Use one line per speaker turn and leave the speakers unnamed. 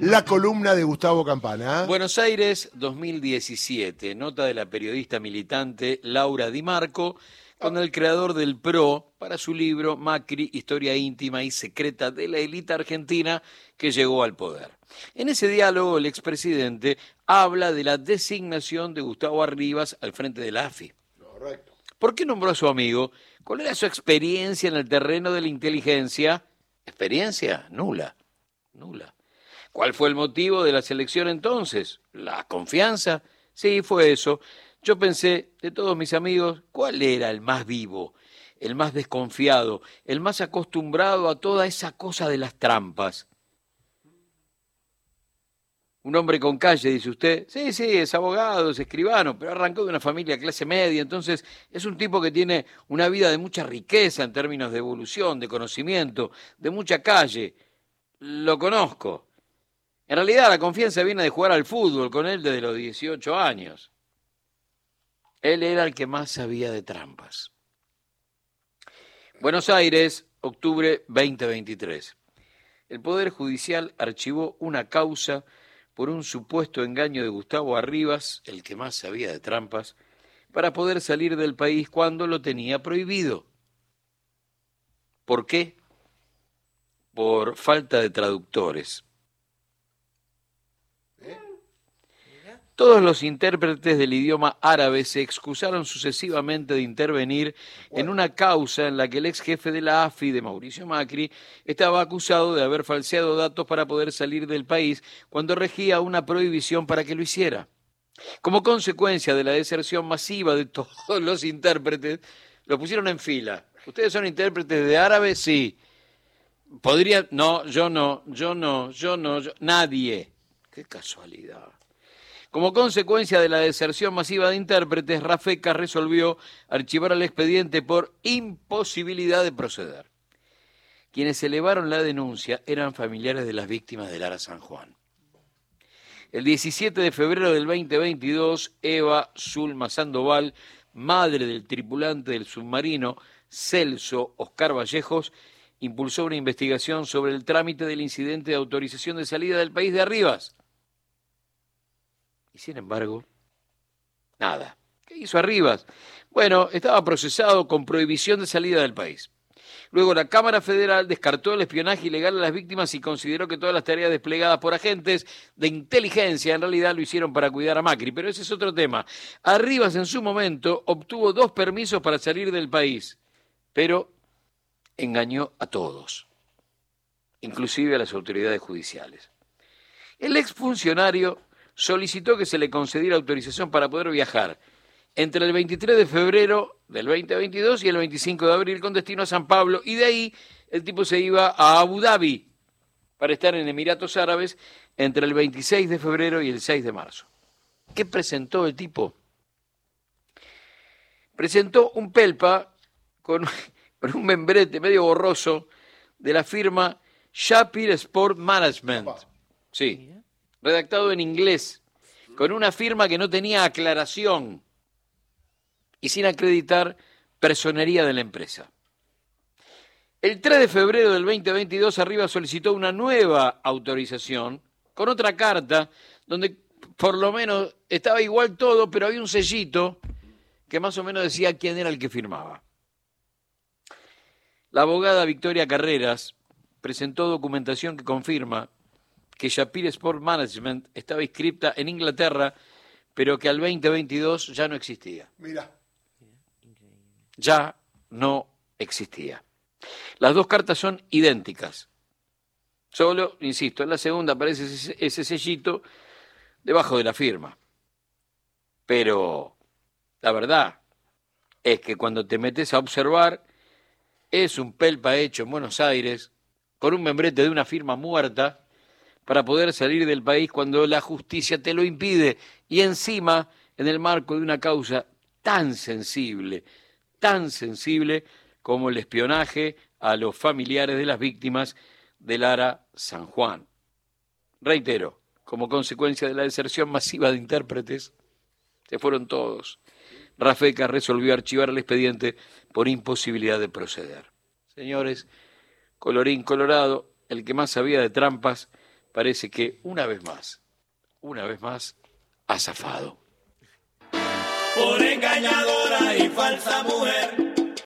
la columna de Gustavo Campana.
Buenos Aires 2017, nota de la periodista militante Laura Di Marco con el creador del PRO para su libro Macri, historia íntima y secreta de la élite argentina que llegó al poder. En ese diálogo el expresidente habla de la designación de Gustavo Arribas al frente de la AFI.
Correcto.
¿Por qué nombró a su amigo? ¿Cuál era su experiencia en el terreno de la inteligencia? Experiencia nula, nula. ¿Cuál fue el motivo de la selección entonces? ¿La confianza? Sí, fue eso. Yo pensé, de todos mis amigos, ¿cuál era el más vivo, el más desconfiado, el más acostumbrado a toda esa cosa de las trampas? Un hombre con calle, dice usted. Sí, sí, es abogado, es escribano, pero arrancó de una familia clase media, entonces es un tipo que tiene una vida de mucha riqueza en términos de evolución, de conocimiento, de mucha calle. Lo conozco. En realidad la confianza viene de jugar al fútbol con él desde los 18 años. Él era el que más sabía de trampas. Buenos Aires, octubre 2023. El Poder Judicial archivó una causa por un supuesto engaño de Gustavo Arribas, el que más sabía de trampas, para poder salir del país cuando lo tenía prohibido. ¿Por qué? Por falta de traductores. Todos los intérpretes del idioma árabe se excusaron sucesivamente de intervenir en una causa en la que el ex jefe de la AFI, de Mauricio Macri, estaba acusado de haber falseado datos para poder salir del país cuando regía una prohibición para que lo hiciera. Como consecuencia de la deserción masiva de todos los intérpretes, lo pusieron en fila. ¿Ustedes son intérpretes de árabe? Sí. Podría. No, yo no, yo no, yo no, yo... nadie. Qué casualidad. Como consecuencia de la deserción masiva de intérpretes, Rafeca resolvió archivar el expediente por imposibilidad de proceder. Quienes elevaron la denuncia eran familiares de las víctimas del Lara San Juan. El 17 de febrero del 2022, Eva Zulma Sandoval, madre del tripulante del submarino Celso Oscar Vallejos, impulsó una investigación sobre el trámite del incidente de autorización de salida del país de Arribas sin embargo, nada. ¿Qué hizo Arribas? Bueno, estaba procesado con prohibición de salida del país. Luego la Cámara Federal descartó el espionaje ilegal a las víctimas y consideró que todas las tareas desplegadas por agentes de inteligencia en realidad lo hicieron para cuidar a Macri. Pero ese es otro tema. Arribas en su momento obtuvo dos permisos para salir del país, pero engañó a todos, inclusive a las autoridades judiciales. El exfuncionario solicitó que se le concediera autorización para poder viajar entre el 23 de febrero del 2022 y el 25 de abril con destino a San Pablo y de ahí el tipo se iba a Abu Dhabi para estar en Emiratos Árabes entre el 26 de febrero y el 6 de marzo. ¿Qué presentó el tipo? Presentó un pelpa con, con un membrete medio borroso de la firma Shapir Sport Management. Sí redactado en inglés, con una firma que no tenía aclaración y sin acreditar personería de la empresa. El 3 de febrero del 2022 Arriba solicitó una nueva autorización con otra carta donde por lo menos estaba igual todo, pero había un sellito que más o menos decía quién era el que firmaba. La abogada Victoria Carreras presentó documentación que confirma que Shapir Sport Management estaba inscripta en Inglaterra, pero que al 2022 ya no existía.
Mira.
Ya no existía. Las dos cartas son idénticas. Solo, insisto, en la segunda aparece ese, ese sellito debajo de la firma. Pero la verdad es que cuando te metes a observar, es un pelpa hecho en Buenos Aires, con un membrete de una firma muerta, para poder salir del país cuando la justicia te lo impide y encima en el marco de una causa tan sensible, tan sensible como el espionaje a los familiares de las víctimas del Lara San Juan. Reitero, como consecuencia de la deserción masiva de intérpretes, se fueron todos. Rafeca resolvió archivar el expediente por imposibilidad de proceder. Señores, colorín colorado, el que más sabía de trampas parece que una vez más, una vez más, ha zafado.
Por engañadora y falsa mujer